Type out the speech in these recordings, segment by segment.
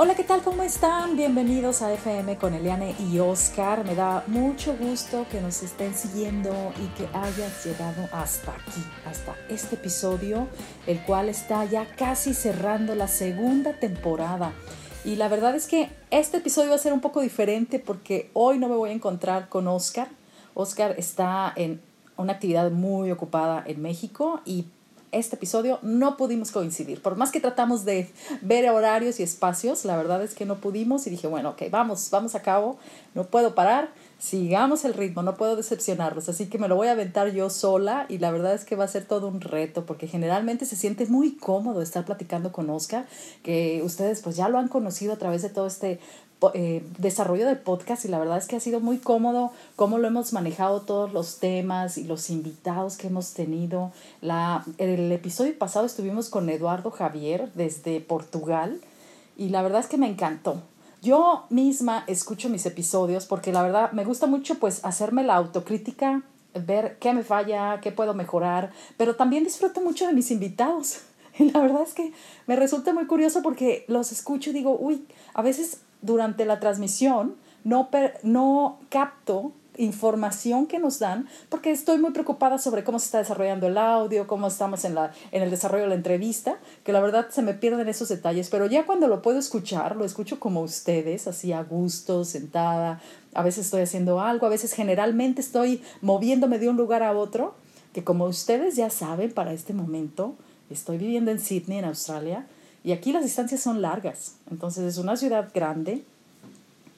Hola, ¿qué tal? ¿Cómo están? Bienvenidos a FM con Eliane y Oscar. Me da mucho gusto que nos estén siguiendo y que hayas llegado hasta aquí, hasta este episodio, el cual está ya casi cerrando la segunda temporada. Y la verdad es que este episodio va a ser un poco diferente porque hoy no me voy a encontrar con Oscar. Oscar está en una actividad muy ocupada en México y este episodio no pudimos coincidir. Por más que tratamos de ver horarios y espacios, la verdad es que no pudimos y dije, bueno, ok, vamos, vamos a cabo, no puedo parar, sigamos el ritmo, no puedo decepcionarlos, así que me lo voy a aventar yo sola y la verdad es que va a ser todo un reto porque generalmente se siente muy cómodo estar platicando con Oscar, que ustedes pues ya lo han conocido a través de todo este eh, desarrollo del podcast y la verdad es que ha sido muy cómodo cómo lo hemos manejado todos los temas y los invitados que hemos tenido. La, el episodio pasado estuvimos con Eduardo Javier desde Portugal y la verdad es que me encantó. Yo misma escucho mis episodios porque la verdad me gusta mucho pues hacerme la autocrítica, ver qué me falla, qué puedo mejorar, pero también disfruto mucho de mis invitados. Y la verdad es que me resulta muy curioso porque los escucho y digo, uy, a veces durante la transmisión no, no capto información que nos dan porque estoy muy preocupada sobre cómo se está desarrollando el audio, cómo estamos en, la, en el desarrollo de la entrevista, que la verdad se me pierden esos detalles, pero ya cuando lo puedo escuchar, lo escucho como ustedes, así a gusto, sentada, a veces estoy haciendo algo, a veces generalmente estoy moviéndome de un lugar a otro, que como ustedes ya saben para este momento, estoy viviendo en Sydney, en Australia, y aquí las distancias son largas, entonces es una ciudad grande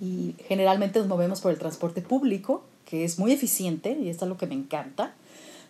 y generalmente nos movemos por el transporte público, que es muy eficiente y esto es lo que me encanta,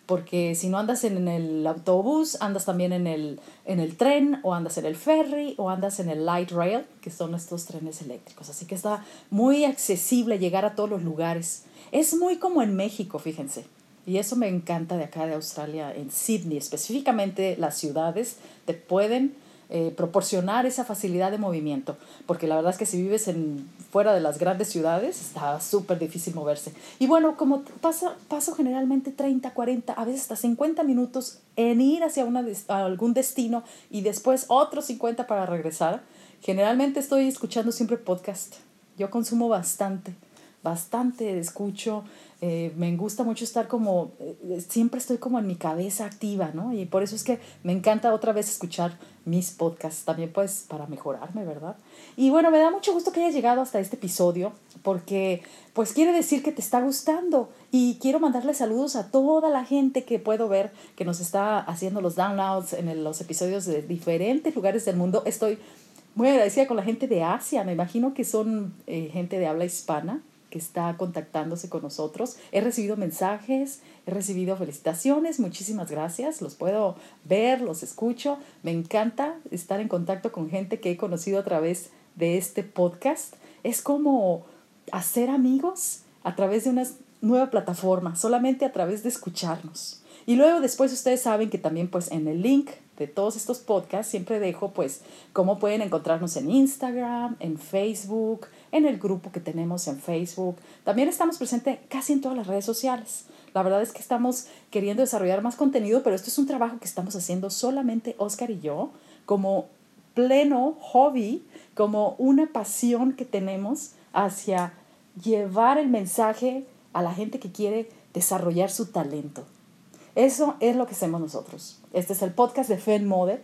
porque si no andas en el autobús, andas también en el, en el tren o andas en el ferry o andas en el light rail, que son estos trenes eléctricos. Así que está muy accesible llegar a todos los lugares. Es muy como en México, fíjense. Y eso me encanta de acá de Australia, en Sydney, específicamente las ciudades te pueden eh, proporcionar esa facilidad de movimiento, porque la verdad es que si vives en, fuera de las grandes ciudades está súper difícil moverse. Y bueno, como pasa, paso generalmente 30, 40, a veces hasta 50 minutos en ir hacia una, algún destino y después otros 50 para regresar, generalmente estoy escuchando siempre podcast. Yo consumo bastante, bastante escucho eh, me gusta mucho estar como, eh, siempre estoy como en mi cabeza activa, ¿no? Y por eso es que me encanta otra vez escuchar mis podcasts, también pues para mejorarme, ¿verdad? Y bueno, me da mucho gusto que hayas llegado hasta este episodio, porque pues quiere decir que te está gustando y quiero mandarle saludos a toda la gente que puedo ver que nos está haciendo los downloads en los episodios de diferentes lugares del mundo. Estoy muy agradecida con la gente de Asia, me imagino que son eh, gente de habla hispana que está contactándose con nosotros. He recibido mensajes, he recibido felicitaciones, muchísimas gracias, los puedo ver, los escucho. Me encanta estar en contacto con gente que he conocido a través de este podcast. Es como hacer amigos a través de una nueva plataforma, solamente a través de escucharnos. Y luego después ustedes saben que también pues en el link de todos estos podcasts siempre dejo pues cómo pueden encontrarnos en Instagram, en Facebook, en el grupo que tenemos en Facebook. También estamos presentes casi en todas las redes sociales. La verdad es que estamos queriendo desarrollar más contenido, pero esto es un trabajo que estamos haciendo solamente Oscar y yo como pleno hobby, como una pasión que tenemos hacia llevar el mensaje a la gente que quiere desarrollar su talento. Eso es lo que hacemos nosotros. Este es el podcast de Fen Mode.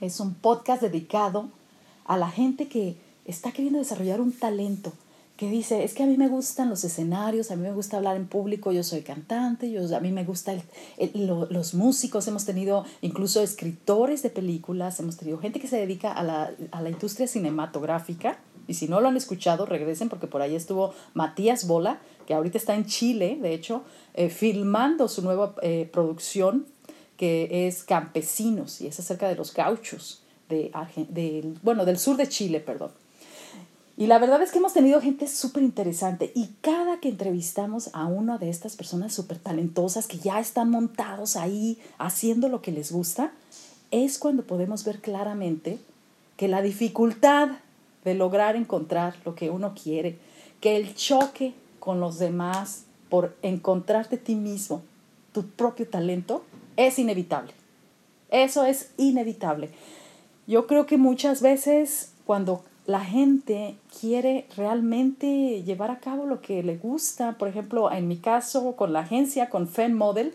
Es un podcast dedicado a la gente que está queriendo desarrollar un talento, que dice, es que a mí me gustan los escenarios, a mí me gusta hablar en público, yo soy cantante, yo, a mí me gustan los músicos, hemos tenido incluso escritores de películas, hemos tenido gente que se dedica a la, a la industria cinematográfica, y si no lo han escuchado, regresen porque por ahí estuvo Matías Bola, que ahorita está en Chile, de hecho, eh, filmando su nueva eh, producción que es Campesinos y es acerca de los gauchos de, de, bueno, del sur de Chile, perdón. Y la verdad es que hemos tenido gente súper interesante y cada que entrevistamos a una de estas personas súper talentosas que ya están montados ahí haciendo lo que les gusta, es cuando podemos ver claramente que la dificultad de lograr encontrar lo que uno quiere, que el choque con los demás por encontrarte ti mismo, tu propio talento, es inevitable. Eso es inevitable. Yo creo que muchas veces cuando la gente quiere realmente llevar a cabo lo que le gusta. Por ejemplo, en mi caso, con la agencia, con Fem Model,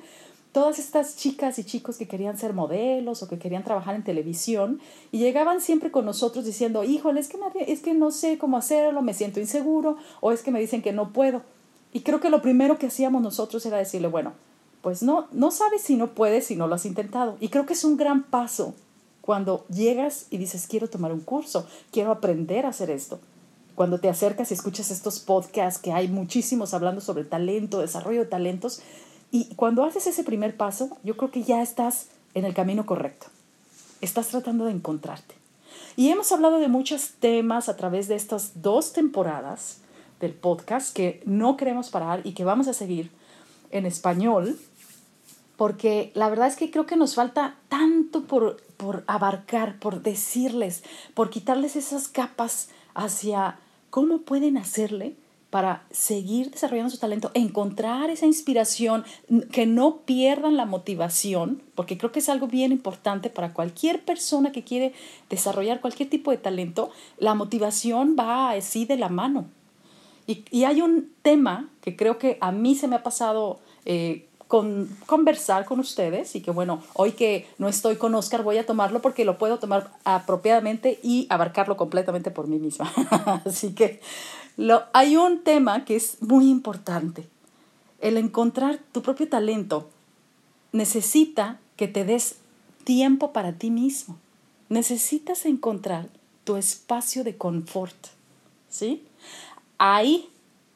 todas estas chicas y chicos que querían ser modelos o que querían trabajar en televisión y llegaban siempre con nosotros diciendo, híjole, es que, es que no sé cómo hacerlo, me siento inseguro o es que me dicen que no puedo. Y creo que lo primero que hacíamos nosotros era decirle, bueno, pues no, no sabes si no puedes si no lo has intentado. Y creo que es un gran paso cuando llegas y dices, quiero tomar un curso, quiero aprender a hacer esto. Cuando te acercas y escuchas estos podcasts que hay muchísimos hablando sobre talento, desarrollo de talentos, y cuando haces ese primer paso, yo creo que ya estás en el camino correcto. Estás tratando de encontrarte. Y hemos hablado de muchos temas a través de estas dos temporadas del podcast que no queremos parar y que vamos a seguir en español, porque la verdad es que creo que nos falta tanto por, por abarcar, por decirles, por quitarles esas capas hacia cómo pueden hacerle para seguir desarrollando su talento, encontrar esa inspiración, que no pierdan la motivación, porque creo que es algo bien importante para cualquier persona que quiere desarrollar cualquier tipo de talento, la motivación va así de la mano. Y, hay un tema que creo que a mí se me ha pasado eh, con, conversar con ustedes y que bueno, hoy que no estoy con Oscar voy a tomarlo porque lo puedo tomar apropiadamente y abarcarlo completamente por mí misma. Así que lo, hay un tema que es muy importante. El encontrar tu propio talento necesita que te des tiempo para ti mismo. Necesitas encontrar tu espacio de confort. ¿Sí? Ahí,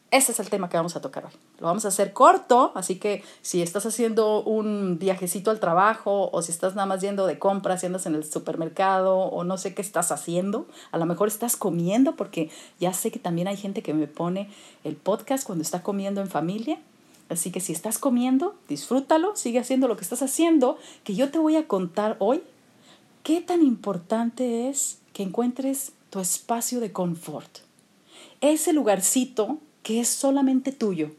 ese es el tema que vamos a tocar hoy. Lo vamos a hacer corto, así que si estás haciendo un viajecito al trabajo o si estás nada más yendo de compras, si andas en el supermercado o no sé qué estás haciendo, a lo mejor estás comiendo porque ya sé que también hay gente que me pone el podcast cuando está comiendo en familia. Así que si estás comiendo, disfrútalo, sigue haciendo lo que estás haciendo, que yo te voy a contar hoy qué tan importante es que encuentres tu espacio de confort. Ese lugarcito que es solamente tuyo,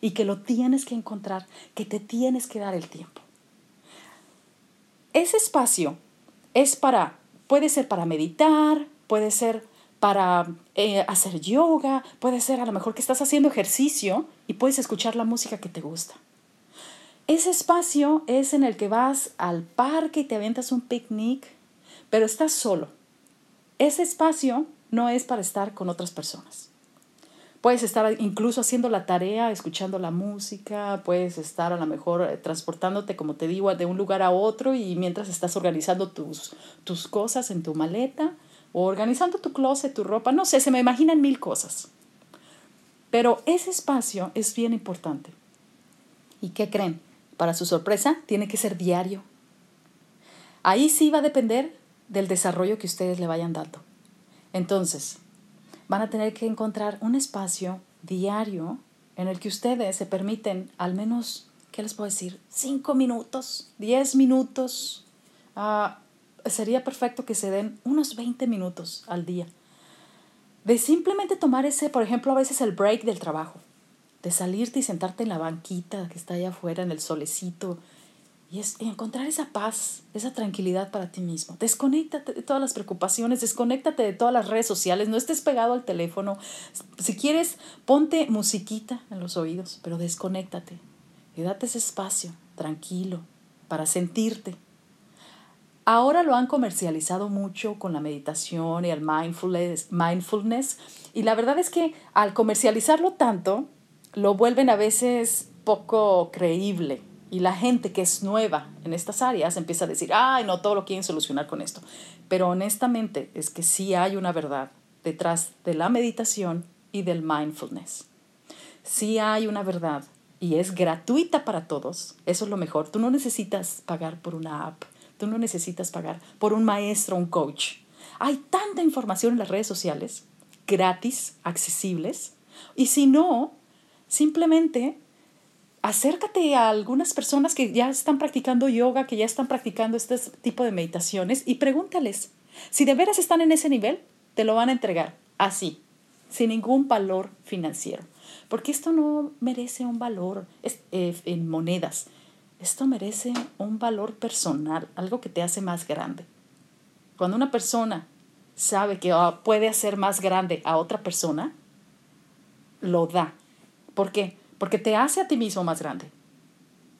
y que lo tienes que encontrar, que te tienes que dar el tiempo. Ese espacio es para, puede ser para meditar, puede ser para eh, hacer yoga, puede ser a lo mejor que estás haciendo ejercicio y puedes escuchar la música que te gusta. Ese espacio es en el que vas al parque y te aventas un picnic, pero estás solo. Ese espacio no es para estar con otras personas. Puedes estar incluso haciendo la tarea, escuchando la música, puedes estar a lo mejor eh, transportándote, como te digo, de un lugar a otro y mientras estás organizando tus, tus cosas en tu maleta o organizando tu closet, tu ropa, no sé, se me imaginan mil cosas. Pero ese espacio es bien importante. ¿Y qué creen? Para su sorpresa, tiene que ser diario. Ahí sí va a depender del desarrollo que ustedes le vayan dando. Entonces, van a tener que encontrar un espacio diario en el que ustedes se permiten al menos, ¿qué les puedo decir? Cinco minutos, diez minutos. Ah, sería perfecto que se den unos 20 minutos al día. De simplemente tomar ese, por ejemplo, a veces el break del trabajo. De salirte y sentarte en la banquita que está allá afuera en el solecito y es encontrar esa paz, esa tranquilidad para ti mismo. Desconéctate de todas las preocupaciones, desconéctate de todas las redes sociales, no estés pegado al teléfono. Si quieres, ponte musiquita en los oídos, pero desconéctate y date ese espacio tranquilo para sentirte. Ahora lo han comercializado mucho con la meditación y el mindfulness, mindfulness y la verdad es que al comercializarlo tanto, lo vuelven a veces poco creíble y la gente que es nueva en estas áreas empieza a decir, ay, no, todo lo quieren solucionar con esto. Pero honestamente es que sí hay una verdad detrás de la meditación y del mindfulness. Sí hay una verdad y es gratuita para todos. Eso es lo mejor. Tú no necesitas pagar por una app. Tú no necesitas pagar por un maestro, un coach. Hay tanta información en las redes sociales, gratis, accesibles. Y si no, simplemente acércate a algunas personas que ya están practicando yoga, que ya están practicando este tipo de meditaciones y pregúntales. Si de veras están en ese nivel, te lo van a entregar así, sin ningún valor financiero. Porque esto no merece un valor eh, en monedas. Esto merece un valor personal, algo que te hace más grande. Cuando una persona sabe que ah, puede hacer más grande a otra persona, lo da. ¿Por qué? Porque te hace a ti mismo más grande.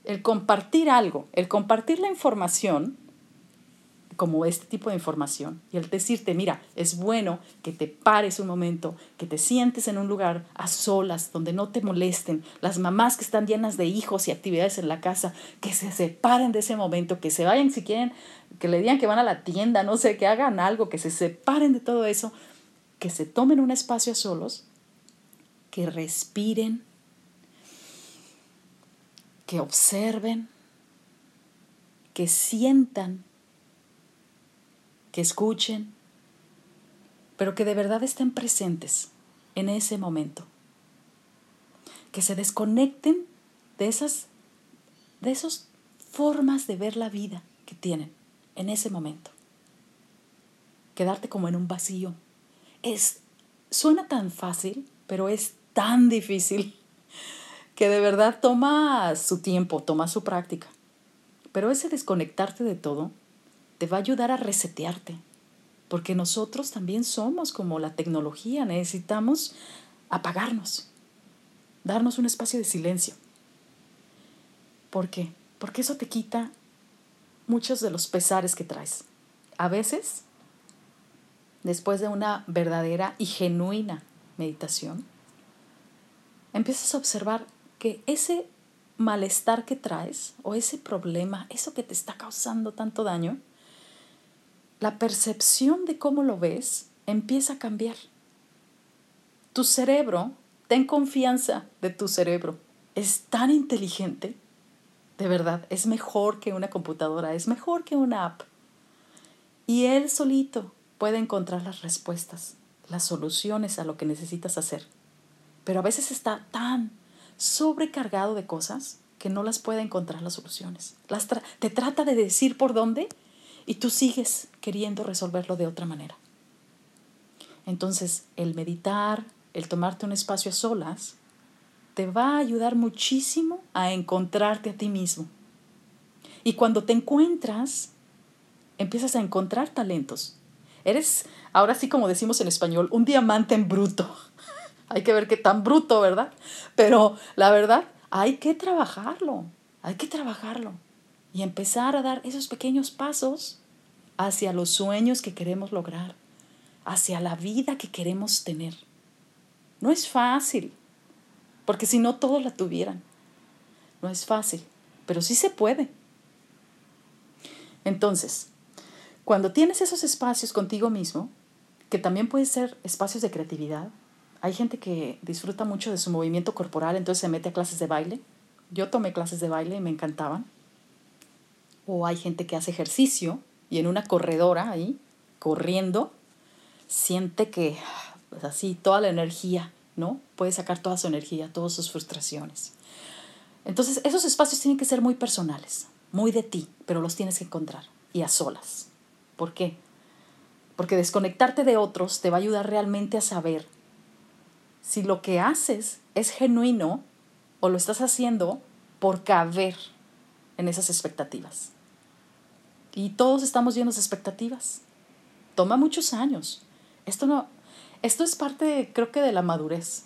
El compartir algo, el compartir la información, como este tipo de información y el decirte, mira, es bueno que te pares un momento, que te sientes en un lugar a solas, donde no te molesten, las mamás que están llenas de hijos y actividades en la casa, que se separen de ese momento, que se vayan si quieren, que le digan que van a la tienda, no sé, que hagan algo, que se separen de todo eso, que se tomen un espacio a solos, que respiren, que observen, que sientan que escuchen, pero que de verdad estén presentes en ese momento. Que se desconecten de esas, de esas formas de ver la vida que tienen en ese momento. Quedarte como en un vacío. Es, suena tan fácil, pero es tan difícil que de verdad toma su tiempo, toma su práctica. Pero ese desconectarte de todo te va a ayudar a resetearte, porque nosotros también somos como la tecnología, necesitamos apagarnos, darnos un espacio de silencio. ¿Por qué? Porque eso te quita muchos de los pesares que traes. A veces, después de una verdadera y genuina meditación, empiezas a observar ese malestar que traes o ese problema, eso que te está causando tanto daño, la percepción de cómo lo ves empieza a cambiar. Tu cerebro, ten confianza de tu cerebro, es tan inteligente, de verdad, es mejor que una computadora, es mejor que una app. Y él solito puede encontrar las respuestas, las soluciones a lo que necesitas hacer. Pero a veces está tan sobrecargado de cosas que no las puede encontrar las soluciones. Las te trata de decir por dónde y tú sigues queriendo resolverlo de otra manera. Entonces, el meditar, el tomarte un espacio a solas, te va a ayudar muchísimo a encontrarte a ti mismo. Y cuando te encuentras, empiezas a encontrar talentos. Eres, ahora sí como decimos en español, un diamante en bruto. Hay que ver qué tan bruto, ¿verdad? Pero la verdad, hay que trabajarlo, hay que trabajarlo y empezar a dar esos pequeños pasos hacia los sueños que queremos lograr, hacia la vida que queremos tener. No es fácil, porque si no todos la tuvieran. No es fácil, pero sí se puede. Entonces, cuando tienes esos espacios contigo mismo, que también pueden ser espacios de creatividad, hay gente que disfruta mucho de su movimiento corporal, entonces se mete a clases de baile. Yo tomé clases de baile y me encantaban o hay gente que hace ejercicio y en una corredora ahí, corriendo, siente que pues así toda la energía, ¿no? Puede sacar toda su energía, todas sus frustraciones. Entonces, esos espacios tienen que ser muy personales, muy de ti, pero los tienes que encontrar y a solas. ¿Por qué? Porque desconectarte de otros te va a ayudar realmente a saber si lo que haces es genuino o lo estás haciendo por caber en esas expectativas. Y todos estamos llenos de expectativas. Toma muchos años. Esto no, esto es parte, creo que, de la madurez,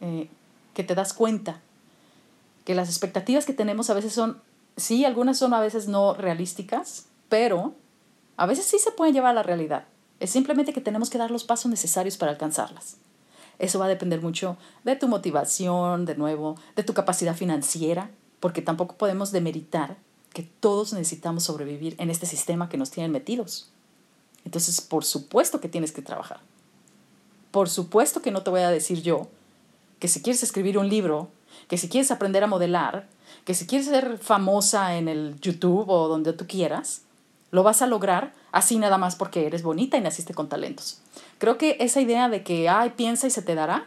eh, que te das cuenta que las expectativas que tenemos a veces son, sí, algunas son a veces no realísticas, pero a veces sí se pueden llevar a la realidad. Es simplemente que tenemos que dar los pasos necesarios para alcanzarlas. Eso va a depender mucho de tu motivación, de nuevo, de tu capacidad financiera, porque tampoco podemos demeritar que todos necesitamos sobrevivir en este sistema que nos tienen metidos. Entonces, por supuesto que tienes que trabajar. Por supuesto que no te voy a decir yo que si quieres escribir un libro, que si quieres aprender a modelar, que si quieres ser famosa en el YouTube o donde tú quieras, lo vas a lograr así nada más porque eres bonita y naciste con talentos. Creo que esa idea de que, ay, piensa y se te dará,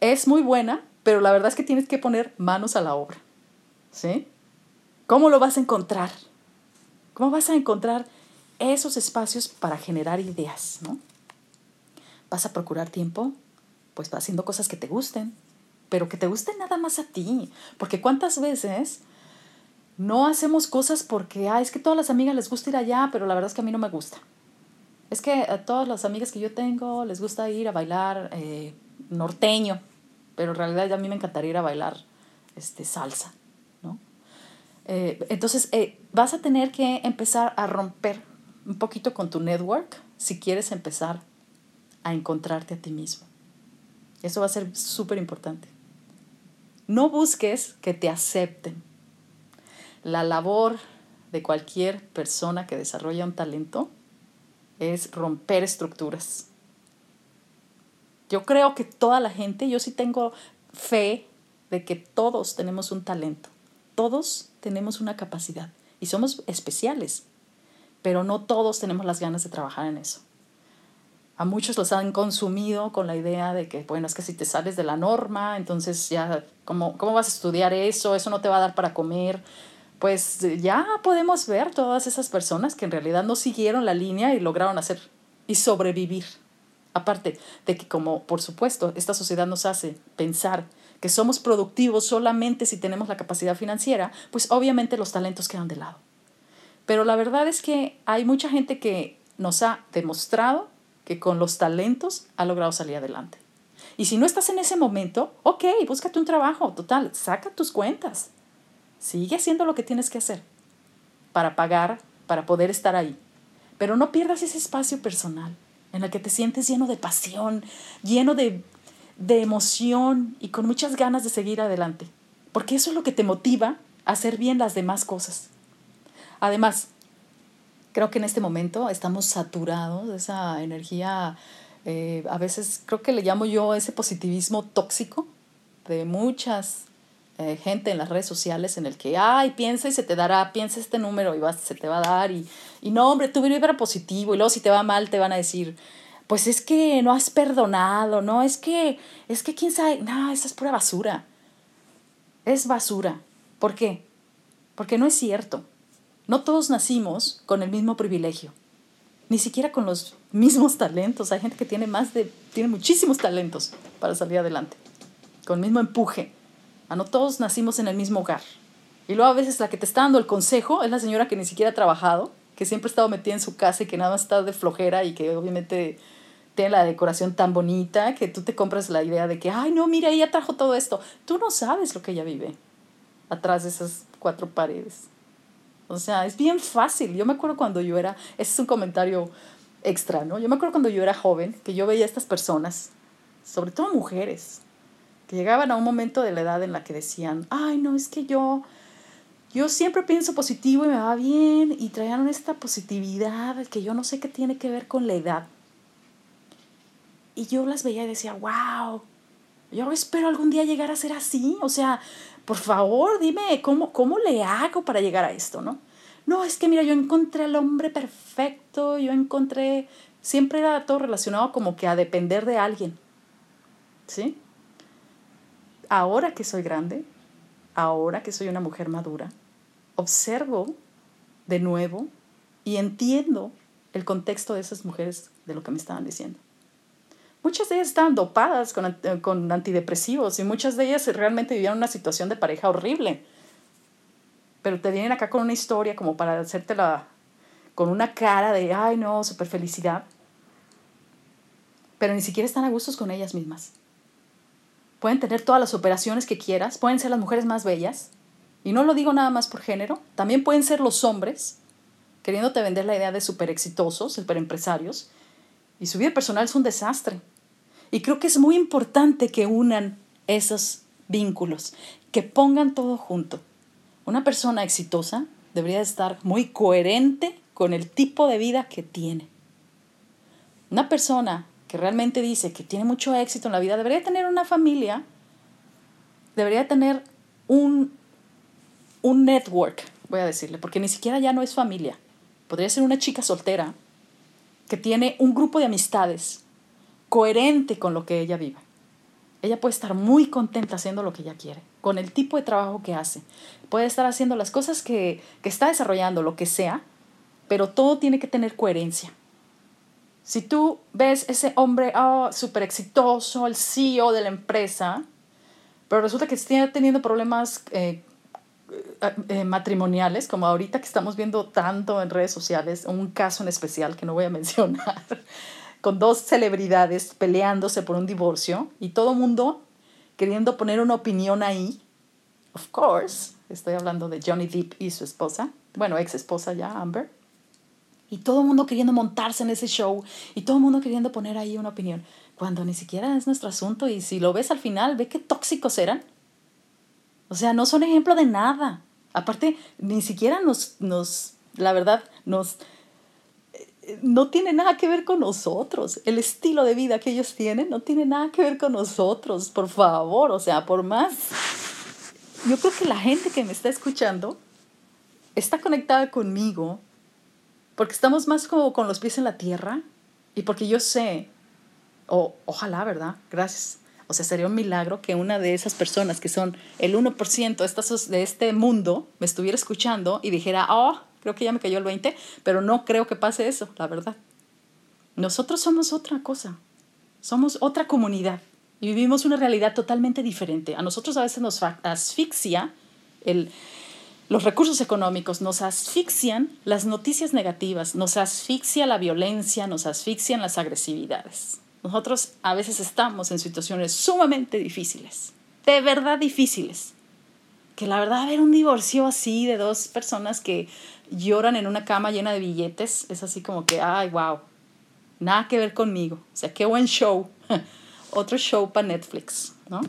es muy buena, pero la verdad es que tienes que poner manos a la obra. ¿Sí? ¿Cómo lo vas a encontrar? ¿Cómo vas a encontrar esos espacios para generar ideas? ¿no? ¿Vas a procurar tiempo? Pues haciendo cosas que te gusten, pero que te gusten nada más a ti. Porque cuántas veces no hacemos cosas porque, ah, es que todas las amigas les gusta ir allá, pero la verdad es que a mí no me gusta. Es que a todas las amigas que yo tengo les gusta ir a bailar eh, norteño, pero en realidad a mí me encantaría ir a bailar este, salsa, ¿no? Eh, entonces, eh, vas a tener que empezar a romper un poquito con tu network si quieres empezar a encontrarte a ti mismo. Eso va a ser súper importante. No busques que te acepten. La labor de cualquier persona que desarrolla un talento es romper estructuras. Yo creo que toda la gente, yo sí tengo fe de que todos tenemos un talento, todos tenemos una capacidad y somos especiales, pero no todos tenemos las ganas de trabajar en eso. A muchos los han consumido con la idea de que, bueno, es que si te sales de la norma, entonces ya, ¿cómo, cómo vas a estudiar eso? Eso no te va a dar para comer pues ya podemos ver todas esas personas que en realidad no siguieron la línea y lograron hacer y sobrevivir. Aparte de que como por supuesto esta sociedad nos hace pensar que somos productivos solamente si tenemos la capacidad financiera, pues obviamente los talentos quedan de lado. Pero la verdad es que hay mucha gente que nos ha demostrado que con los talentos ha logrado salir adelante. Y si no estás en ese momento, ok, búscate un trabajo, total, saca tus cuentas Sigue haciendo lo que tienes que hacer para pagar, para poder estar ahí. Pero no pierdas ese espacio personal en el que te sientes lleno de pasión, lleno de, de emoción y con muchas ganas de seguir adelante. Porque eso es lo que te motiva a hacer bien las demás cosas. Además, creo que en este momento estamos saturados de esa energía, eh, a veces creo que le llamo yo ese positivismo tóxico de muchas eh, gente en las redes sociales en el que, ay, piensa y se te dará, piensa este número y se te va a dar y, y no, hombre, tu era positivo y luego si te va mal te van a decir, pues es que no has perdonado, no, es que, es que quién sabe, no, esa es pura basura. Es basura. ¿Por qué? Porque no es cierto. No todos nacimos con el mismo privilegio, ni siquiera con los mismos talentos. Hay gente que tiene más de, tiene muchísimos talentos para salir adelante, con el mismo empuje. A no todos nacimos en el mismo hogar. Y luego a veces la que te está dando el consejo es la señora que ni siquiera ha trabajado, que siempre ha estado metida en su casa y que nada más está de flojera y que obviamente tiene la decoración tan bonita que tú te compras la idea de que, ay, no, mira, ella trajo todo esto. Tú no sabes lo que ella vive atrás de esas cuatro paredes. O sea, es bien fácil. Yo me acuerdo cuando yo era, ese es un comentario extra, ¿no? Yo me acuerdo cuando yo era joven, que yo veía a estas personas, sobre todo mujeres, que llegaban a un momento de la edad en la que decían, ay, no, es que yo, yo siempre pienso positivo y me va bien, y traían esta positividad que yo no sé qué tiene que ver con la edad. Y yo las veía y decía, wow, yo espero algún día llegar a ser así, o sea, por favor, dime, ¿cómo, cómo le hago para llegar a esto, no? No, es que mira, yo encontré al hombre perfecto, yo encontré, siempre era todo relacionado como que a depender de alguien, ¿sí? Ahora que soy grande, ahora que soy una mujer madura, observo de nuevo y entiendo el contexto de esas mujeres de lo que me estaban diciendo. Muchas de ellas estaban dopadas con, con antidepresivos y muchas de ellas realmente vivían una situación de pareja horrible. Pero te vienen acá con una historia como para hacértela con una cara de, ay no, super felicidad. Pero ni siquiera están a gustos con ellas mismas pueden tener todas las operaciones que quieras, pueden ser las mujeres más bellas, y no lo digo nada más por género, también pueden ser los hombres, queriéndote vender la idea de súper exitosos, super empresarios, y su vida personal es un desastre. Y creo que es muy importante que unan esos vínculos, que pongan todo junto. Una persona exitosa debería estar muy coherente con el tipo de vida que tiene. Una persona que realmente dice que tiene mucho éxito en la vida, debería tener una familia, debería tener un, un network, voy a decirle, porque ni siquiera ya no es familia. Podría ser una chica soltera que tiene un grupo de amistades coherente con lo que ella vive. Ella puede estar muy contenta haciendo lo que ella quiere, con el tipo de trabajo que hace. Puede estar haciendo las cosas que, que está desarrollando, lo que sea, pero todo tiene que tener coherencia. Si tú ves ese hombre oh, súper exitoso, el CEO de la empresa, pero resulta que está teniendo problemas eh, eh, eh, matrimoniales, como ahorita que estamos viendo tanto en redes sociales, un caso en especial que no voy a mencionar, con dos celebridades peleándose por un divorcio y todo mundo queriendo poner una opinión ahí. Of course, estoy hablando de Johnny Depp y su esposa, bueno, ex esposa ya, Amber. Y todo el mundo queriendo montarse en ese show y todo el mundo queriendo poner ahí una opinión, cuando ni siquiera es nuestro asunto y si lo ves al final, ve qué tóxicos eran. O sea, no son ejemplo de nada. Aparte, ni siquiera nos, nos la verdad, nos, eh, no tiene nada que ver con nosotros. El estilo de vida que ellos tienen no tiene nada que ver con nosotros. Por favor, o sea, por más. Yo creo que la gente que me está escuchando está conectada conmigo porque estamos más como con los pies en la tierra y porque yo sé, o ojalá, ¿verdad? Gracias. O sea, sería un milagro que una de esas personas que son el 1% de este mundo me estuviera escuchando y dijera, oh, creo que ya me cayó el 20, pero no creo que pase eso, la verdad. Nosotros somos otra cosa, somos otra comunidad y vivimos una realidad totalmente diferente. A nosotros a veces nos asfixia el, los recursos económicos, nos asfixian las noticias negativas, nos asfixia la violencia, nos asfixian las agresividades. Nosotros a veces estamos en situaciones sumamente difíciles, de verdad difíciles. Que la verdad ver un divorcio así de dos personas que lloran en una cama llena de billetes es así como que, ay, wow, nada que ver conmigo. O sea, qué buen show. Otro show para Netflix, ¿no?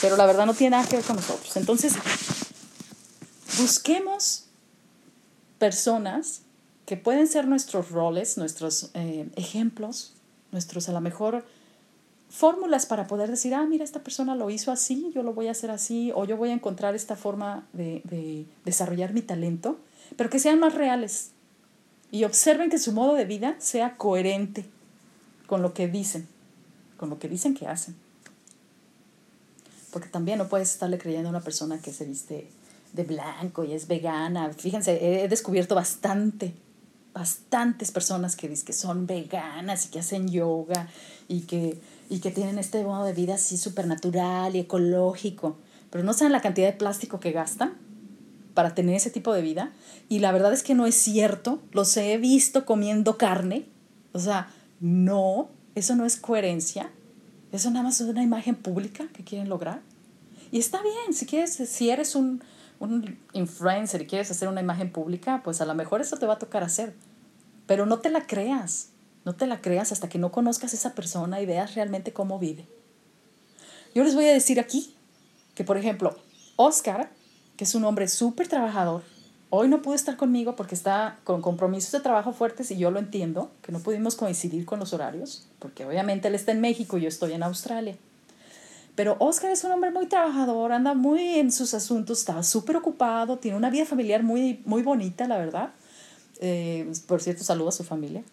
Pero la verdad no tiene nada que ver con nosotros. Entonces, busquemos personas que pueden ser nuestros roles, nuestros eh, ejemplos, nuestros a lo mejor fórmulas para poder decir, ah, mira, esta persona lo hizo así, yo lo voy a hacer así, o yo voy a encontrar esta forma de, de desarrollar mi talento, pero que sean más reales y observen que su modo de vida sea coherente con lo que dicen, con lo que dicen que hacen. Porque también no puedes estarle creyendo a una persona que se viste de blanco y es vegana. Fíjense, he descubierto bastante, bastantes personas que, que son veganas y que hacen yoga y que, y que tienen este modo de vida así súper natural y ecológico, pero no saben la cantidad de plástico que gastan para tener ese tipo de vida. Y la verdad es que no es cierto, los he visto comiendo carne, o sea, no, eso no es coherencia, eso nada más es una imagen pública que quieren lograr. Y está bien, si quieres, si eres un, un influencer y quieres hacer una imagen pública, pues a lo mejor eso te va a tocar hacer. Pero no te la creas, no te la creas hasta que no conozcas a esa persona y veas realmente cómo vive. Yo les voy a decir aquí que, por ejemplo, Oscar, que es un hombre súper trabajador, hoy no pudo estar conmigo porque está con compromisos de trabajo fuertes y yo lo entiendo, que no pudimos coincidir con los horarios, porque obviamente él está en México y yo estoy en Australia. Pero Oscar es un hombre muy trabajador, anda muy en sus asuntos, está súper ocupado, tiene una vida familiar muy, muy bonita, la verdad. Eh, por cierto, saludo a su familia,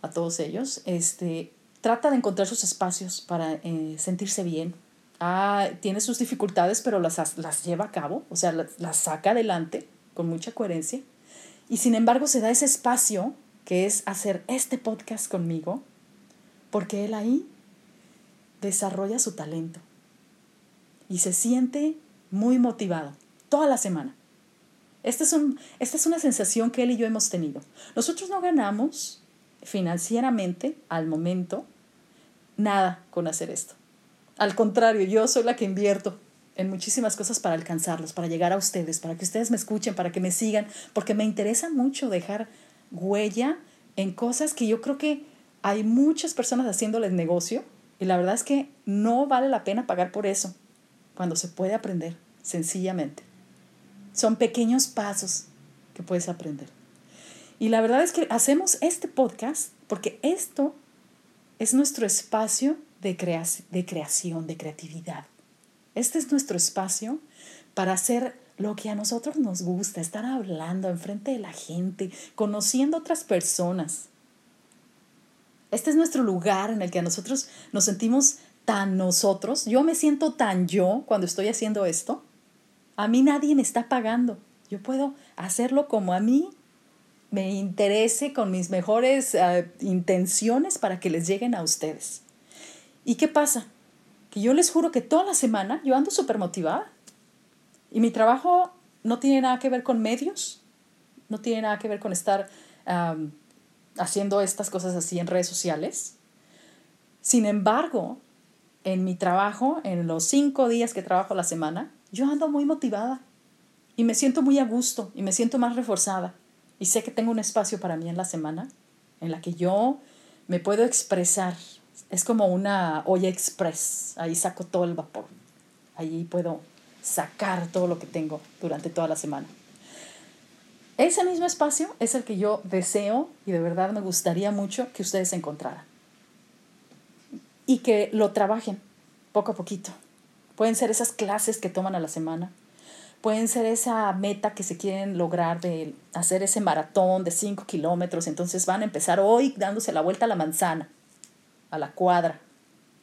a todos ellos. Este, trata de encontrar sus espacios para eh, sentirse bien. Ah, tiene sus dificultades, pero las, las lleva a cabo, o sea, las, las saca adelante con mucha coherencia. Y sin embargo se da ese espacio que es hacer este podcast conmigo, porque él ahí desarrolla su talento y se siente muy motivado toda la semana. Esta es, un, esta es una sensación que él y yo hemos tenido. Nosotros no ganamos financieramente al momento nada con hacer esto. Al contrario, yo soy la que invierto en muchísimas cosas para alcanzarlos, para llegar a ustedes, para que ustedes me escuchen, para que me sigan, porque me interesa mucho dejar huella en cosas que yo creo que hay muchas personas haciéndoles negocio y la verdad es que no vale la pena pagar por eso cuando se puede aprender, sencillamente. Son pequeños pasos que puedes aprender. Y la verdad es que hacemos este podcast porque esto es nuestro espacio de, de creación, de creatividad. Este es nuestro espacio para hacer lo que a nosotros nos gusta, estar hablando enfrente de la gente, conociendo otras personas. Este es nuestro lugar en el que a nosotros nos sentimos tan nosotros, yo me siento tan yo cuando estoy haciendo esto. A mí nadie me está pagando. Yo puedo hacerlo como a mí me interese con mis mejores eh, intenciones para que les lleguen a ustedes. ¿Y qué pasa? Que yo les juro que toda la semana yo ando súper motivada. Y mi trabajo no tiene nada que ver con medios, no tiene nada que ver con estar haciendo estas cosas así en redes sociales. Sin embargo, en mi trabajo, en los cinco días que trabajo la semana, yo ando muy motivada y me siento muy a gusto y me siento más reforzada y sé que tengo un espacio para mí en la semana en la que yo me puedo expresar. Es como una olla express, ahí saco todo el vapor, ahí puedo sacar todo lo que tengo durante toda la semana. Ese mismo espacio es el que yo deseo y de verdad me gustaría mucho que ustedes encontraran. Y que lo trabajen poco a poquito. Pueden ser esas clases que toman a la semana. Pueden ser esa meta que se quieren lograr de hacer ese maratón de 5 kilómetros. Entonces van a empezar hoy dándose la vuelta a la manzana, a la cuadra,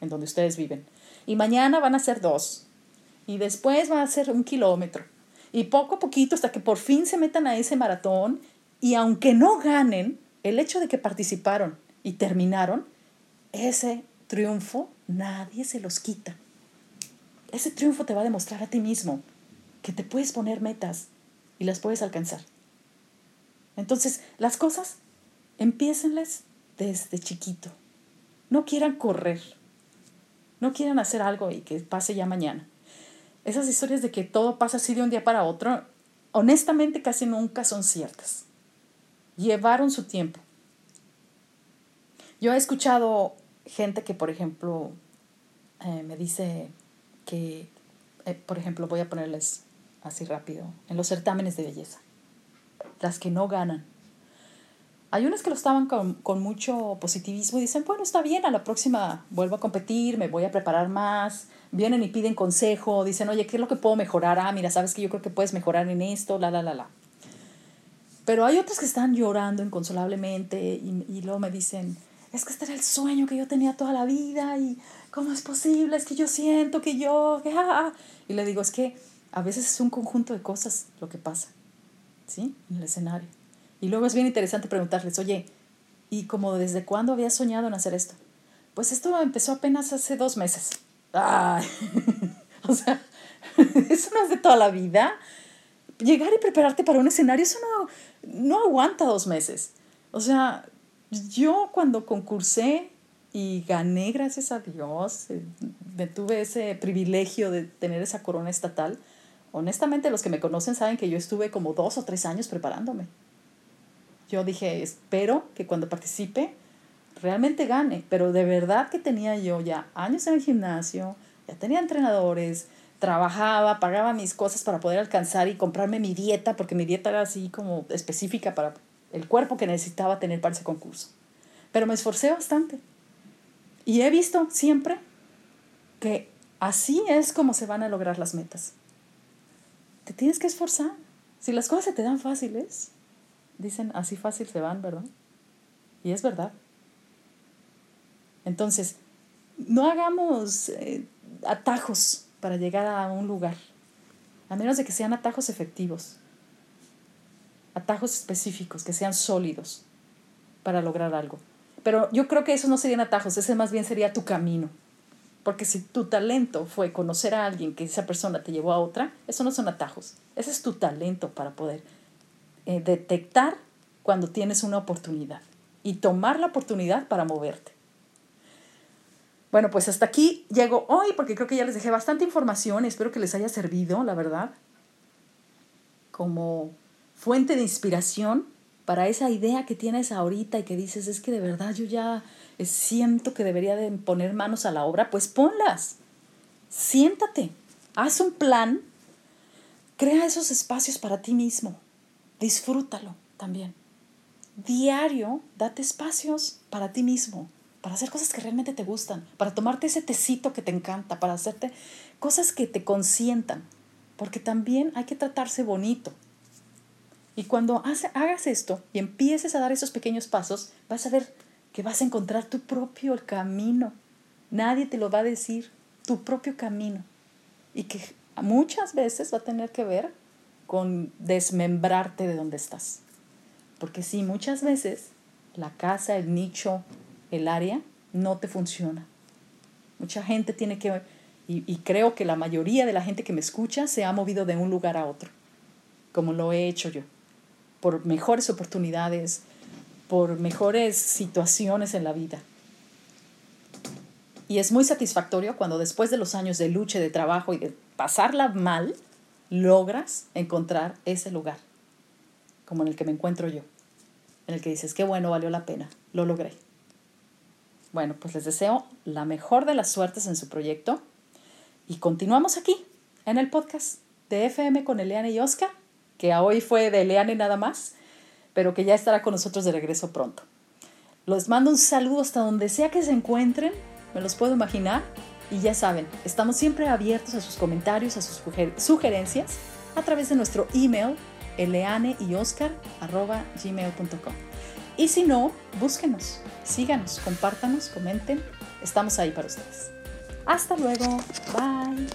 en donde ustedes viven. Y mañana van a hacer dos. Y después van a hacer un kilómetro y poco a poquito hasta que por fin se metan a ese maratón y aunque no ganen, el hecho de que participaron y terminaron, ese triunfo nadie se los quita. Ese triunfo te va a demostrar a ti mismo que te puedes poner metas y las puedes alcanzar. Entonces, las cosas, empiécenles desde chiquito. No quieran correr. No quieran hacer algo y que pase ya mañana esas historias de que todo pasa así de un día para otro, honestamente casi nunca son ciertas. Llevaron su tiempo. Yo he escuchado gente que, por ejemplo, eh, me dice que, eh, por ejemplo, voy a ponerles así rápido, en los certámenes de belleza, las que no ganan. Hay unas que lo estaban con, con mucho positivismo y dicen, bueno, está bien, a la próxima vuelvo a competir, me voy a preparar más, vienen y piden consejo, dicen, oye, ¿qué es lo que puedo mejorar? Ah, mira, sabes que yo creo que puedes mejorar en esto, la, la, la, la. Pero hay otras que están llorando inconsolablemente y, y luego me dicen, es que este era el sueño que yo tenía toda la vida y ¿cómo es posible? Es que yo siento que yo... Ah, ah, ah". Y le digo, es que a veces es un conjunto de cosas lo que pasa, ¿sí? En el escenario. Y luego es bien interesante preguntarles, oye, ¿y como desde cuándo habías soñado en hacer esto? Pues esto empezó apenas hace dos meses. o sea, eso no es de toda la vida. Llegar y prepararte para un escenario, eso no, no aguanta dos meses. O sea, yo cuando concursé y gané, gracias a Dios, eh, me tuve ese privilegio de tener esa corona estatal. Honestamente, los que me conocen saben que yo estuve como dos o tres años preparándome. Yo dije, espero que cuando participe realmente gane, pero de verdad que tenía yo ya años en el gimnasio, ya tenía entrenadores, trabajaba, pagaba mis cosas para poder alcanzar y comprarme mi dieta, porque mi dieta era así como específica para el cuerpo que necesitaba tener para ese concurso. Pero me esforcé bastante. Y he visto siempre que así es como se van a lograr las metas. Te tienes que esforzar. Si las cosas se te dan fáciles, dicen así fácil se van, ¿verdad? Y es verdad. Entonces, no hagamos eh, atajos para llegar a un lugar, a menos de que sean atajos efectivos, atajos específicos, que sean sólidos para lograr algo. Pero yo creo que esos no serían atajos, ese más bien sería tu camino. Porque si tu talento fue conocer a alguien que esa persona te llevó a otra, eso no son atajos. Ese es tu talento para poder eh, detectar cuando tienes una oportunidad y tomar la oportunidad para moverte. Bueno, pues hasta aquí llego hoy porque creo que ya les dejé bastante información espero que les haya servido, la verdad, como fuente de inspiración para esa idea que tienes ahorita y que dices, es que de verdad yo ya siento que debería de poner manos a la obra, pues ponlas. Siéntate, haz un plan, crea esos espacios para ti mismo, disfrútalo también. Diario, date espacios para ti mismo para hacer cosas que realmente te gustan, para tomarte ese tecito que te encanta, para hacerte cosas que te consientan, porque también hay que tratarse bonito. Y cuando hagas esto y empieces a dar esos pequeños pasos, vas a ver que vas a encontrar tu propio camino. Nadie te lo va a decir, tu propio camino. Y que muchas veces va a tener que ver con desmembrarte de donde estás. Porque sí, muchas veces la casa, el nicho, el área no te funciona. Mucha gente tiene que, y, y, creo que la mayoría de la gente que me escucha se ha movido de un lugar a otro. como lo he hecho yo, por mejores oportunidades, por mejores situaciones en la vida. Y es muy satisfactorio cuando después de los años de lucha, de trabajo y de pasarla mal, logras encontrar ese lugar, como en el que me encuentro yo, en el que dices, qué bueno, valió la pena, lo logré. Bueno, pues les deseo la mejor de las suertes en su proyecto y continuamos aquí, en el podcast de FM con Eliane y Oscar, que hoy fue de Eliane nada más, pero que ya estará con nosotros de regreso pronto. Les mando un saludo hasta donde sea que se encuentren me los puedo imaginar. Y ya saben, estamos siempre abiertos a sus comentarios, a sus sugerencias a través de nuestro email eleaneyoscar.gmail.com Y si no, búsquenos, síganos, compártanos, comenten. Estamos ahí para ustedes. Hasta luego. Bye.